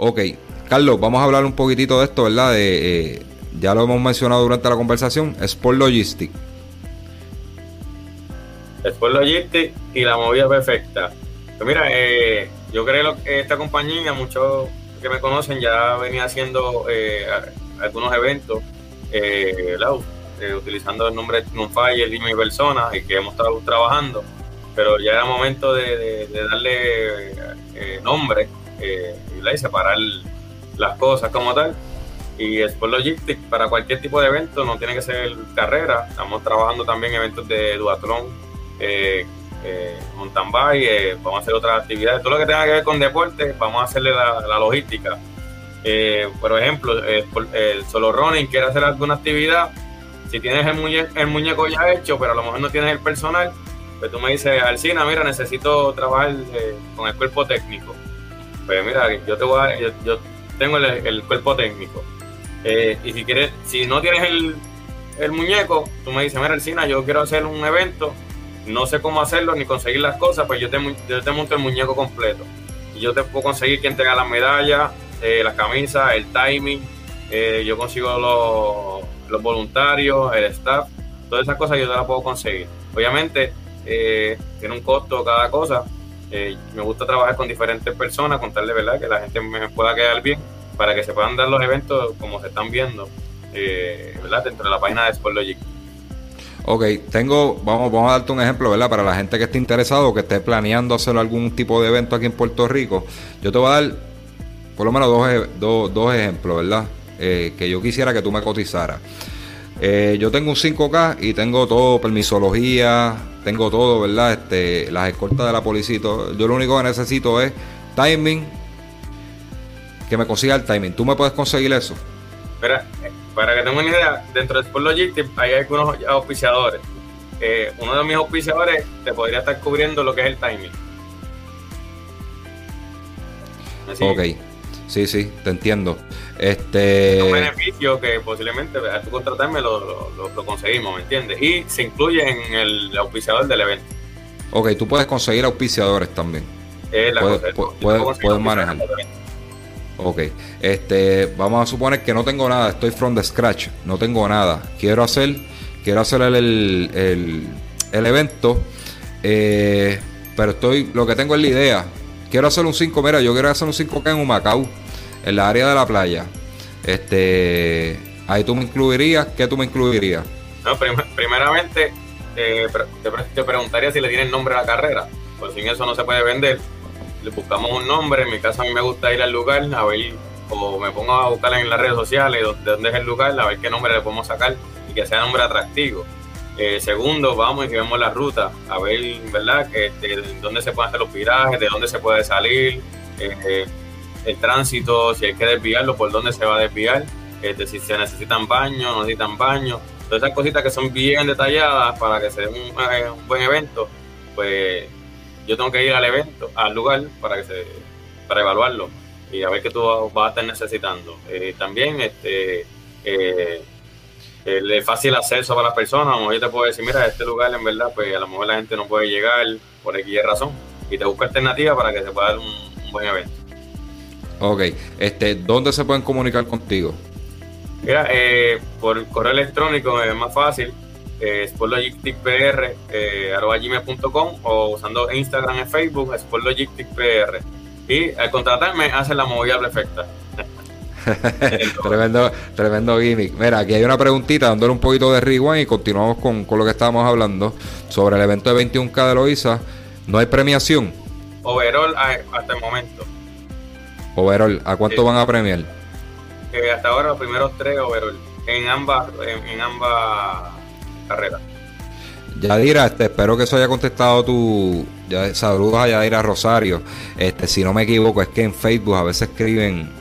Ok, Carlos, vamos a hablar un poquitito de esto, ¿verdad? De, eh, ya lo hemos mencionado durante la conversación, Sport Logistics. Sport Logistics y la movida perfecta. Pues mira, eh, yo creo que esta compañía, muchos que me conocen, ya venía haciendo eh, algunos eventos, eh, eh, utilizando el nombre Fire y mi persona, y que hemos estado trabajando, pero ya era momento de, darle eh, nombre y separar las cosas como tal. Y Sport Logistics para cualquier tipo de evento, no tiene que ser carrera, estamos trabajando también eventos de duatlón, eh, eh, mountain bike, eh, vamos a hacer otras actividades, todo lo que tenga que ver con deporte, vamos a hacerle la, logística. Eh, por ejemplo, el, solo running quiere hacer alguna actividad, si tienes el, muñeco, el muñeco ya hecho, pero a lo mejor no tienes el personal, pues tú me dices, Alcina, mira, necesito trabajar con el cuerpo técnico. Pues mira, yo te voy a, yo, tengo el, cuerpo técnico. y si quieres, si no tienes el, muñeco, tú me dices, mira, Alcina, yo quiero hacer un evento no sé cómo hacerlo ni conseguir las cosas, pues yo te, yo monto el muñeco completo. Y yo te puedo conseguir quien te haga las medallas, eh, las camisas, el timing, eh, yo consigo los, los, voluntarios, el staff, todas esas cosas yo te las puedo conseguir. Obviamente eh, tiene un costo cada cosa. Me gusta trabajar con diferentes personas, contarle verdad que la gente me pueda quedar bien para que se puedan dar los eventos como se están viendo ¿verdad? dentro de la página de Sportlogic. Ok, tengo, vamos, vamos a darte un ejemplo, ¿verdad? Para la gente que esté interesado, que esté planeando hacer algún tipo de evento aquí en Puerto Rico. Yo te voy a dar por lo menos dos, dos, ejemplos, ¿verdad? Eh, que yo quisiera que tú me cotizaras. Eh, yo tengo un 5K y tengo todo, permisología, tengo todo, ¿verdad? Este, las escoltas de la policía. Yo lo único que necesito es timing, que me consiga el timing. ¿Tú me puedes conseguir eso? Espera, para que tengan una idea, dentro de Sport Logistics hay algunos auspiciadores. Eh, uno de mis auspiciadores te podría estar cubriendo lo que es el timing. Ok, sí, sí, te entiendo. Este... un beneficio que posiblemente al tu contratarme lo, lo, conseguimos, ¿me entiendes? Y se incluye en el auspiciador del evento. Ok, tú puedes conseguir auspiciadores también. puedes, puedes manejar. Ok, este, vamos a suponer que no tengo nada, estoy from the scratch, no tengo nada. Quiero hacer, quiero hacer el, el, evento, eh, pero estoy, lo que tengo es la idea. Quiero hacer un 5, mira, yo quiero hacer un 5K en Humacao, en la área de la playa. Este, ahí tú me incluirías, ¿qué tú me incluirías? No, primeramente eh, te, preguntaría si le tienen nombre a la carrera, pues sin eso no se puede vender le buscamos un nombre. En mi caso, a mí me gusta ir al lugar a ver, o me pongo a buscar en las redes sociales de dónde es el lugar, a ver qué nombre le podemos sacar y que sea nombre atractivo. Eh, segundo, vamos y vemos la ruta, a ver, ¿verdad?, dónde se pueden hacer los virajes, de dónde se puede salir, eh, el tránsito, si hay que desviarlo, por dónde se va a desviar, este, si se necesitan baños, no necesitan baños, todas esas cositas que son bien detalladas para que sea un, eh, un buen evento, pues yo tengo que ir al evento, al lugar, para que se, para evaluarlo y a ver qué tú vas a estar necesitando. También este eh, el fácil acceso para las personas, a lo yo te puedo decir, mira, este lugar en verdad, pues a lo mejor la gente no puede llegar por X razón, y te busco alternativas para que se pueda dar un, buen evento. Ok, este, ¿dónde se pueden comunicar contigo? Mira, eh, por correo electrónico es más fácil, eh, sportlogisticpr eh, o usando Instagram y Facebook sportlogisticpr y al contratarme hace la movida perfecta tremendo, tremendo gimmick. Mira, aquí hay una preguntita dándole un poquito de rewind y continuamos con, lo que estábamos hablando sobre el evento de 21K de Loiza. ¿No hay premiación? Overall hasta el momento. Overall, ¿a cuánto van a premiar? Eh, hasta ahora los primeros tres overall. En ambas, en ambas carrera. Yadira, este, espero que eso haya contestado tu. Ya, saludos a Yadira Rosario. Este, si no me equivoco, es que en Facebook a veces escriben.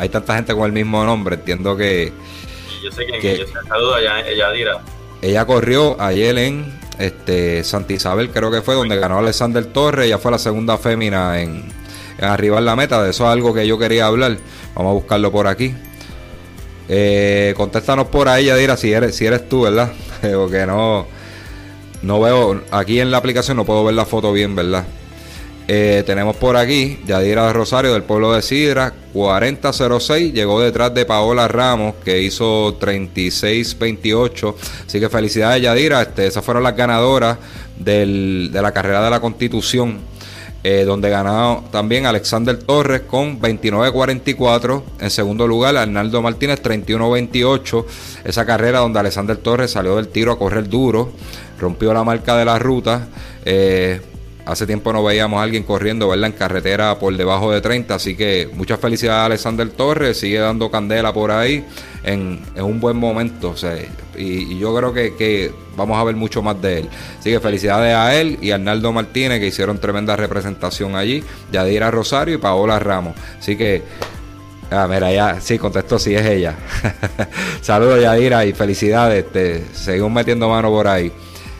Hay tanta gente con el mismo nombre. Entiendo que. Yo sé que, saludos a Yadira. Ella corrió ayer en este, Santa Isabel, creo que fue, donde ganó Alexander Torres. Ella fue la segunda fémina en, en arribar la meta. De eso es algo que yo quería hablar. Vamos a buscarlo por aquí. Eh, contéstanos por ahí, Yadira, si eres, si eres tú, ¿verdad? porque no, no veo, aquí en la aplicación no puedo ver la foto bien, ¿verdad? Eh, tenemos por aquí Yadira Rosario del pueblo de Sidra, 4006, llegó detrás de Paola Ramos que hizo 3628. Así que felicidades Yadira, este, esas fueron las ganadoras de la carrera de la Constitución. Eh, donde ganó también Alexander Torres con 29-44. En segundo lugar, Arnaldo Martínez 31-28. Esa carrera donde Alexander Torres salió del tiro a correr duro, rompió la marca de la ruta. Eh, Hace tiempo no veíamos a alguien corriendo, ¿verdad? En carretera por debajo de 30. Así que muchas felicidades a Alexander Torres. Sigue dando candela por ahí en, un buen momento. y, yo creo que, vamos a ver mucho más de él. Así que felicidades a él y a Arnaldo Martínez que hicieron tremenda representación allí. Yadira Rosario y Paola Ramos. Así que Ah, mira, ya, sí, contestó, sí, es ella. Saludos, Yadira, y felicidades. Te, seguimos metiendo mano por ahí.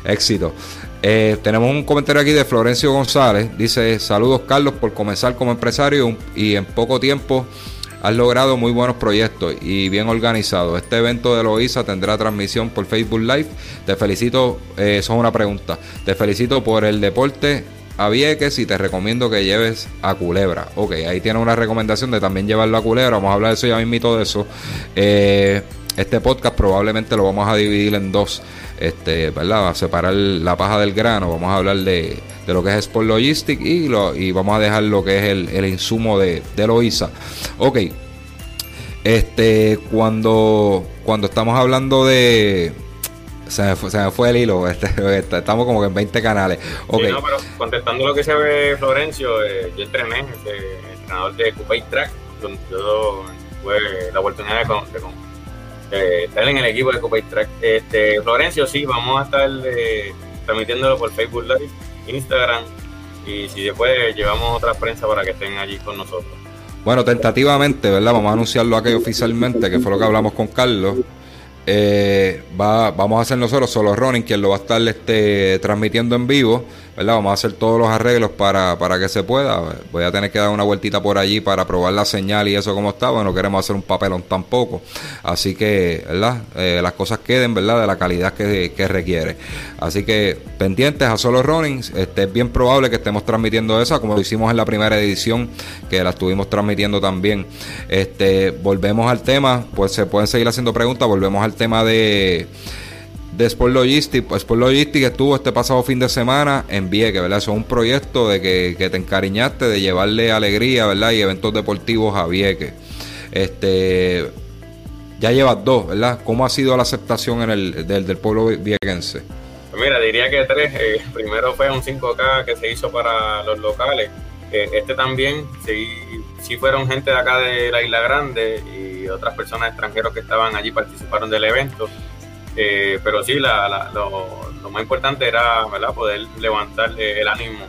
Éxito. Eh, tenemos un comentario aquí de Florencio González. Dice, saludos Carlos por comenzar como empresario y en poco tiempo has logrado muy buenos proyectos y bien organizados. Este evento de Loiza tendrá transmisión por Facebook Live. Te felicito, eh, eso es una pregunta. Te felicito por el deporte a Vieques y te recomiendo que lleves a Culebra. Ok, ahí tiene una recomendación de también llevarlo a Culebra. Vamos a hablar de eso ya mismito de eso. Eh, este podcast probablemente lo vamos a dividir en dos este, ¿verdad? A separar la paja del grano, vamos a hablar de, lo que es Sport Logistic y, lo, y vamos a dejar lo que es el, insumo de, de Loiza. Ok, este, cuando, cuando estamos hablando de... Se me, fue, el hilo, este, este, estamos como que en 20 canales. Okay. no, pero contestando lo que se ve Florencio, eh, yo entrené, este, entrenador de Coupé Track, donde yo tuve la oportunidad de, de, eh, estar en el equipo de Copa Track. Este, Florencio, sí, vamos a estar eh, transmitiéndolo por Facebook Live, Instagram y si después llevamos otra prensa para que estén allí con nosotros. Bueno, tentativamente, ¿verdad? Vamos a anunciarlo aquí oficialmente, que fue lo que hablamos con Carlos. Eh, va, vamos a hacer nosotros solo Running, quien lo va a estar este, transmitiendo en vivo. Vamos a hacer todos los arreglos para, para que se pueda. Voy a tener que dar una vueltita por allí para probar la señal y eso como estaba. No queremos hacer un papelón tampoco. Así que, ¿verdad? Eh, las cosas queden, ¿verdad? De la calidad que, requiere. Así que pendientes a solo runnings. Este, es bien probable que estemos transmitiendo esa, como lo hicimos en la primera edición, que la estuvimos transmitiendo también. Este, volvemos al tema, pues se pueden seguir haciendo preguntas. Volvemos al tema de de Sport Logistics. Pues Sport Logistics estuvo este pasado fin de semana en Vieques, ¿verdad? Eso es un proyecto de que, te encariñaste de llevarle alegría, ¿verdad? Y eventos deportivos a Vieques. Este, ya llevas dos, ¿verdad? ¿Cómo ha sido la aceptación en el, del, pueblo viequense? Pues mira, diría que tres. Eh, primero fue un 5K que se hizo para los locales. Eh, este también, sí, sí fueron gente de acá de la Isla Grande y otras personas extranjeras que estaban allí participaron del evento. Eh, pero sí, lo, más importante era ¿verdad? poder levantar el ánimo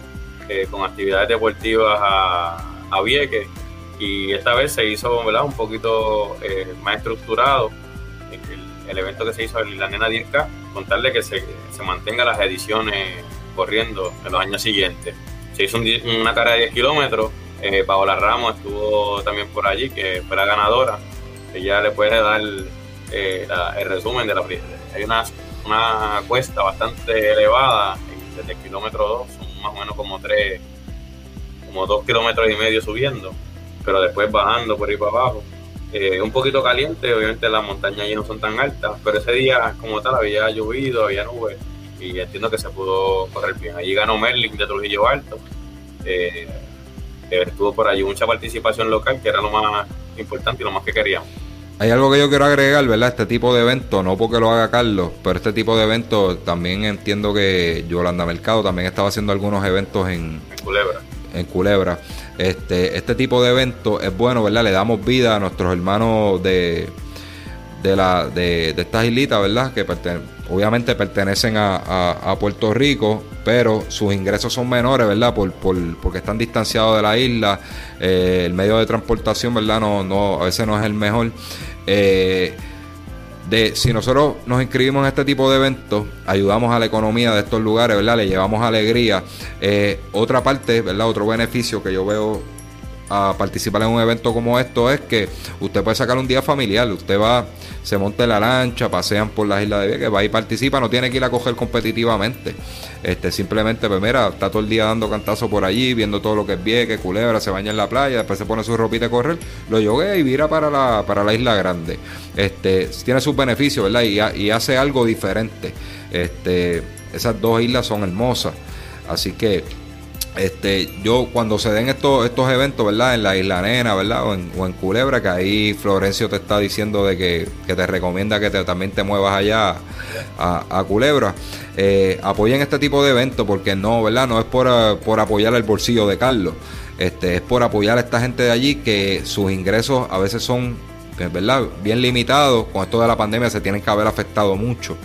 eh, con actividades deportivas a, a Vieques y esta vez se hizo ¿verdad? un poquito eh, más estructurado el, evento que se hizo en la Nena 10K, contarle que se, se mantenga las ediciones corriendo en los años siguientes. Se hizo una cara de 10 kilómetros, Paola Ramos estuvo también por allí, que fue la ganadora. Ella le puede dar eh, el resumen de la hay una, una cuesta bastante elevada desde el kilómetro 2, son más o menos como 3, como 2 kilómetros y medio subiendo, pero después bajando por ahí para abajo. Eh, un poquito caliente, obviamente las montañas allí no son tan altas, pero ese día como tal había llovido, había nubes y entiendo que se pudo correr bien. Allí ganó Merlin de Trujillo Alto. Eh, estuvo por allí mucha participación local, que era lo más importante y lo más que queríamos. Hay algo que yo quiero agregar, ¿verdad? Este tipo de evento, no porque lo haga Carlos, pero este tipo de evento también entiendo que Yolanda Mercado también estaba haciendo algunos eventos en, Culebra. En Culebra. Este, este tipo de evento es bueno, ¿verdad? Le damos vida a nuestros hermanos de, de, la, de, de estas islitas, ¿verdad? Que obviamente pertenecen a, Puerto Rico, pero sus ingresos son menores, ¿verdad? Por, por porque están distanciados de la isla, eh, el medio de transportación, ¿verdad? No, no, a veces no es el mejor. Eh, de si nosotros nos inscribimos en este tipo de eventos, ayudamos a la economía de estos lugares, ¿verdad? Le llevamos alegría. Eh, otra parte, ¿verdad? Otro beneficio que yo veo a participar en un evento como esto es que usted puede sacar un día familiar, usted va, se monta en la lancha, pasean por las islas de Vieques, va y participa, no tiene que ir a coger competitivamente. Este, simplemente, pues mira, está todo el día dando cantazo por allí, viendo todo lo que es Vieques, culebra, se baña en la playa, después se pone su ropita de correr, lo yoguea y vira para la, para la isla grande. Este, tiene sus beneficios, ¿verdad? Y, y hace algo diferente. Este, esas dos islas son hermosas. Así que este, yo cuando se den estos, estos eventos, ¿verdad? En la Isla Nena, ¿verdad? O en, Culebra, que ahí Florencio te está diciendo de que, te recomienda que también te muevas allá a, Culebra. Eh, apoyen este tipo de eventos porque no, ¿verdad? No es por, por apoyar el bolsillo de Carlos. Este, es por apoyar a esta gente de allí que sus ingresos a veces son, ¿verdad? Bien limitados. Con esto de la pandemia se tienen que haber afectado mucho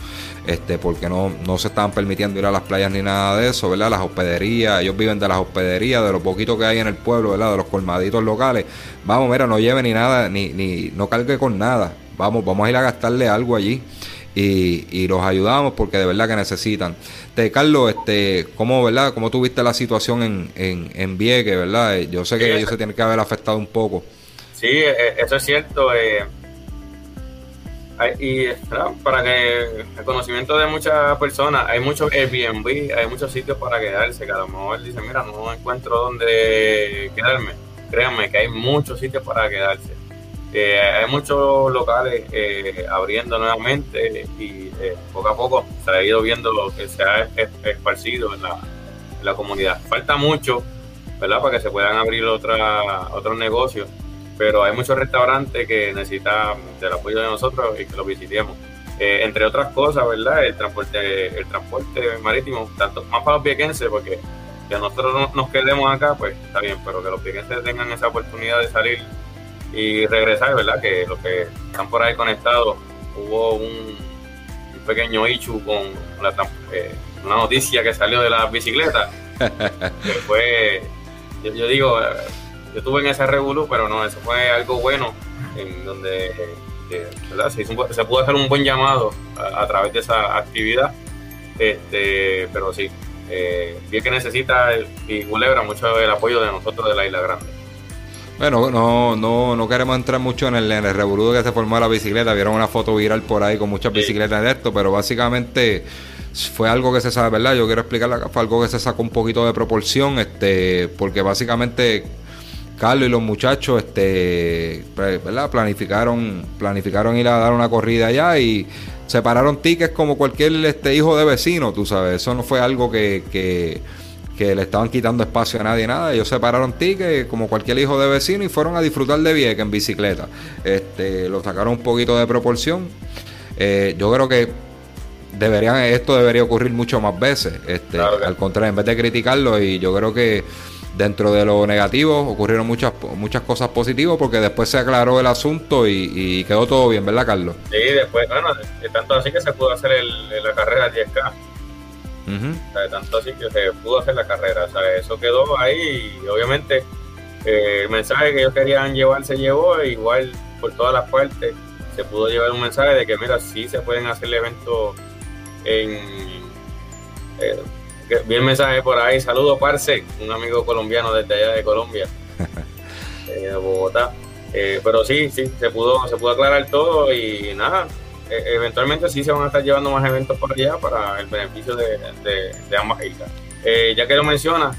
este, porque no, no se estaban permitiendo ir a las playas ni nada de eso, ¿verdad? Las hospederías, ellos viven de las hospederías, de lo poquito que hay en el pueblo, ¿verdad? De los colmaditos locales. Vamos, mira, no lleve ni nada, ni, ni no cargue con nada. Vamos, vamos a ir a gastarle algo allí. Y, y, los ayudamos porque de verdad que necesitan. Te, Carlos, este, ¿cómo, verdad? ¿Cómo tuviste la situación en, en, en Vieques, verdad? Yo sé que ellos se tienen que haber afectado un poco. Sí, e, eso es cierto. Eh, y para que el conocimiento de muchas personas, hay muchos Airbnb, hay muchos sitios para quedarse, que a lo mejor dice, mira, no encuentro dónde quedarme. Créanme que hay muchos sitios para quedarse. Eh, hay muchos locales eh, abriendo nuevamente y eh, poco a poco se ha ido viendo lo que se ha esparcido en la, en la comunidad. Falta mucho, ¿verdad? Para que se puedan abrir otra, otros negocios pero hay muchos restaurantes que necesitan del apoyo de nosotros y que los visitemos. Eh, entre otras cosas, ¿verdad? El transporte, el transporte marítimo, tanto más para los viequenses, porque que nosotros nos quedemos acá, pues está bien, pero que los viequenses tengan esa oportunidad de salir y regresar, ¿verdad? Que los que están por ahí conectados, hubo un, pequeño ichu con la, eh, una noticia que salió de las bicicletas, que fue, yo digo, yo estuve en ese revolú, pero no, eso fue algo bueno, en donde Se, pudo hacer un buen llamado a, través de esa actividad. Este, pero sí, eh, bien que necesita y Culebra mucho el apoyo de nosotros de la Isla Grande. Bueno, no, no, no queremos entrar mucho en el, en el que se formó la bicicleta. Vieron una foto viral por ahí con muchas bicicletas de esto, pero básicamente fue algo que se sabe, ¿verdad? Yo quiero explicarla, fue algo que se sacó un poquito de proporción, este, porque básicamente Carlos y los muchachos este, ¿verdad? Planificaron, planificaron ir a dar una corrida allá y separaron tickets como cualquier este, hijo de vecino, tú sabes. Eso no fue algo que, que, le estaban quitando espacio a nadie, nada. Ellos separaron tickets como cualquier hijo de vecino y fueron a disfrutar de Vieques en bicicleta. Este, lo sacaron un poquito de proporción. Eh, yo creo que deberían, esto debería ocurrir mucho más veces. Este, Al contrario, en vez de criticarlo, y yo creo que dentro de lo negativo ocurrieron muchas muchas cosas positivas porque después se aclaró el asunto y, quedó todo bien, ¿verdad, Carlos? Sí, después, bueno, tanto así que se pudo hacer la carrera 10K. tanto así que se pudo hacer la carrera, o sea, eso quedó ahí y obviamente eh, el mensaje que ellos querían llevar se llevó, igual por todas las partes se pudo llevar un mensaje de que, mira, sí se pueden hacer eventos en... Eh, vi el mensaje por ahí. Saludos, Parce, un amigo colombiano desde allá de Colombia, eh, de Bogotá. Eh, pero sí, sí, se pudo, se pudo aclarar todo y nada. E, eventualmente sí se van a estar llevando más eventos por allá para el beneficio de, ambas islas. Eh, ya que lo menciona,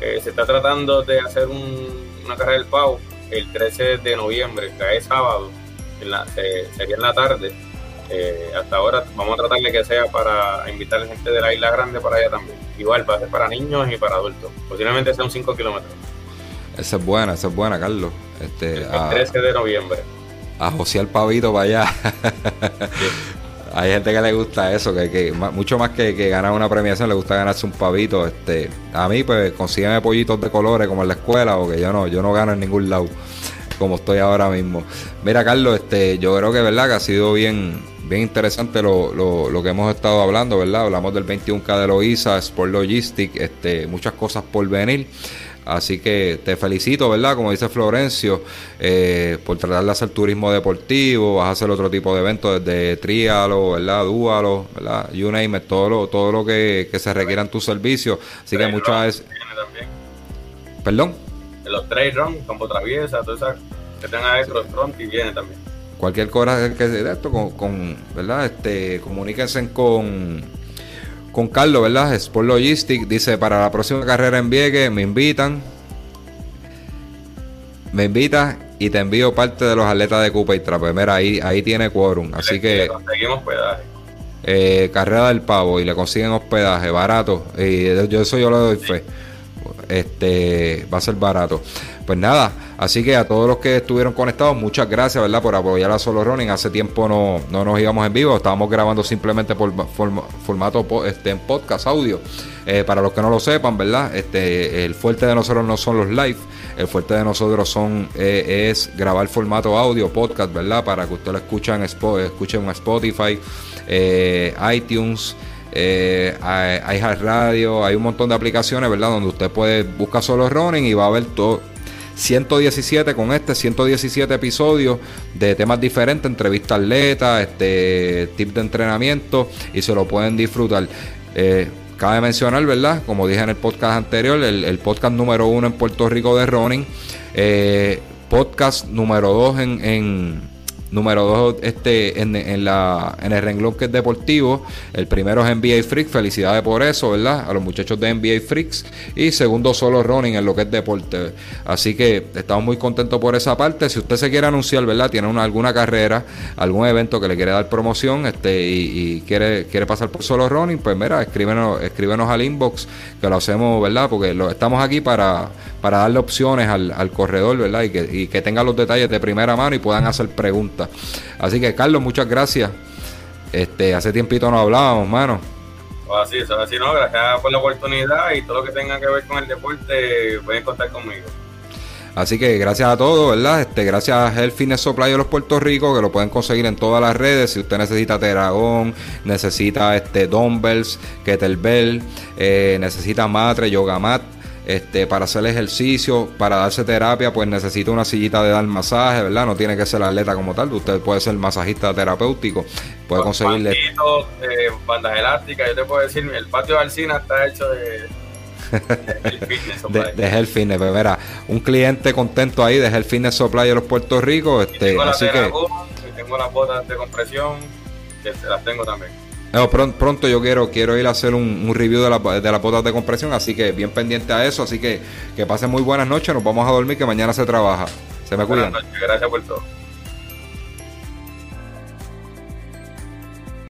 se está tratando de hacer una carrera del pavo el 13 de noviembre, que es sábado, sería en la tarde eh, hasta ahora vamos a tratar de que sea para invitar a la gente de la Isla Grande para allá también. Igual va a ser para niños y para adultos. Posiblemente sean 5 kilómetros. Esa es buena, esa es buena, Carlos. Este, el 13 de noviembre. A José el Pavito para allá. Hay gente que le gusta eso, que, mucho más que, ganar una premiación, le gusta ganarse un pavito. Este, a mí, pues, consígueme pollitos de colores como en la escuela, porque yo no, yo no gano en ningún lado, como estoy ahora mismo. Mira, Carlos, este, yo creo que verdad que ha sido bien, bien interesante lo, lo, que hemos estado hablando, ¿verdad? Hablamos del 21K de Loiza, Sport Logistic, este, muchas cosas por venir. Así que te felicito, ¿verdad? Como dice Florencio, eh, por tratar de hacer turismo deportivo, vas a hacer otro tipo de eventos desde trialo, ¿verdad? Dúalo, ¿verdad? You name it, todo lo, todo lo que, se requiera en tus servicios. Así que muchas veces... ¿Perdón? Los trail run, campo traviesa, todo eso que tengan ahí, cross y viene también. Cualquier cosa que de esto, con, ¿verdad? Este, comuníquense con, con Carlos, ¿verdad? Sport Logistic. Dice, para la próxima carrera en Vieques, me invitan. Me invitas y te envío parte de los atletas de Cupa y Trape. Mira, ahí, ahí tiene quórum. Así que... conseguimos hospedaje. Eh, carrera del pavo y le consiguen hospedaje barato. Y yo eso yo le doy fe. Este va a ser barato. Pues nada, así que a todos los que estuvieron conectados, muchas gracias, ¿verdad? Por apoyar a Solo Running. Hace tiempo no, no nos íbamos en vivo, estábamos grabando simplemente por formato este, en podcast, audio. Eh, para los que no lo sepan, ¿verdad? Este, el fuerte de nosotros no son los live, el fuerte de nosotros son eh, es grabar formato audio, podcast, ¿verdad? Para que ustedes lo escuchen, escuchen en Spotify, eh, iTunes. Eh, hay, Radio, hay un montón de aplicaciones, ¿verdad? Donde usted puede buscar solo running y va a ver todo 117 con este, 117 episodios de temas diferentes, entrevista atleta, este, tips de entrenamiento y se lo pueden disfrutar. Eh, cabe mencionar, ¿verdad? Como dije en el podcast anterior, el, podcast número uno en Puerto Rico de running, eh, podcast número dos en Número dos, este, en, en, la, en el renglón que es deportivo. El primero es NBA Freaks. Felicidades por eso, ¿verdad? A los muchachos de NBA Freaks. Y segundo, solo running en lo que es deporte. Así que estamos muy contentos por esa parte. Si usted se quiere anunciar, ¿verdad? Tiene una, alguna carrera, algún evento que le quiere dar promoción este, y, quiere, quiere pasar por solo running, pues mira, escríbenos, escríbenos al inbox que lo hacemos, ¿verdad? Porque lo, estamos aquí para, para darle opciones al, al corredor, ¿verdad? Y que, y que tenga los detalles de primera mano y puedan hacer preguntas Así que, Carlos, muchas gracias. Este, hace tiempito no hablábamos, mano. Así, eso así, no, gracias por la oportunidad y todo lo que tenga que ver con el deporte, pueden contar conmigo. Así que gracias a todos, ¿verdad? Este, gracias a Health Fitness Supply de los Puerto Rico, que lo pueden conseguir en todas las redes. Si usted necesita Teragón, necesita este dumbbells, kettlebell, eh, necesita matre, yoga mat, este, para hacer ejercicio, para darse terapia, pues necesita una sillita de dar masaje, ¿verdad? No tiene que ser atleta como tal, usted puede ser masajista terapéutico, puede conseguirle... Eh, bandas elásticas, yo te puedo decir, el patio de Alcina está hecho de... de, Health Fitness, pues mira, un cliente contento ahí de Health Fitness Supply de los Puerto Rico, este, así que... Tengo las botas de compresión, que las tengo también pronto, yo quiero, quiero ir a hacer un, review de, la, de las botas de compresión, así que bien pendiente a eso. Así que que pasen muy buenas noches, nos vamos a dormir, que mañana se trabaja. Se me cuidan. Gracias por todo.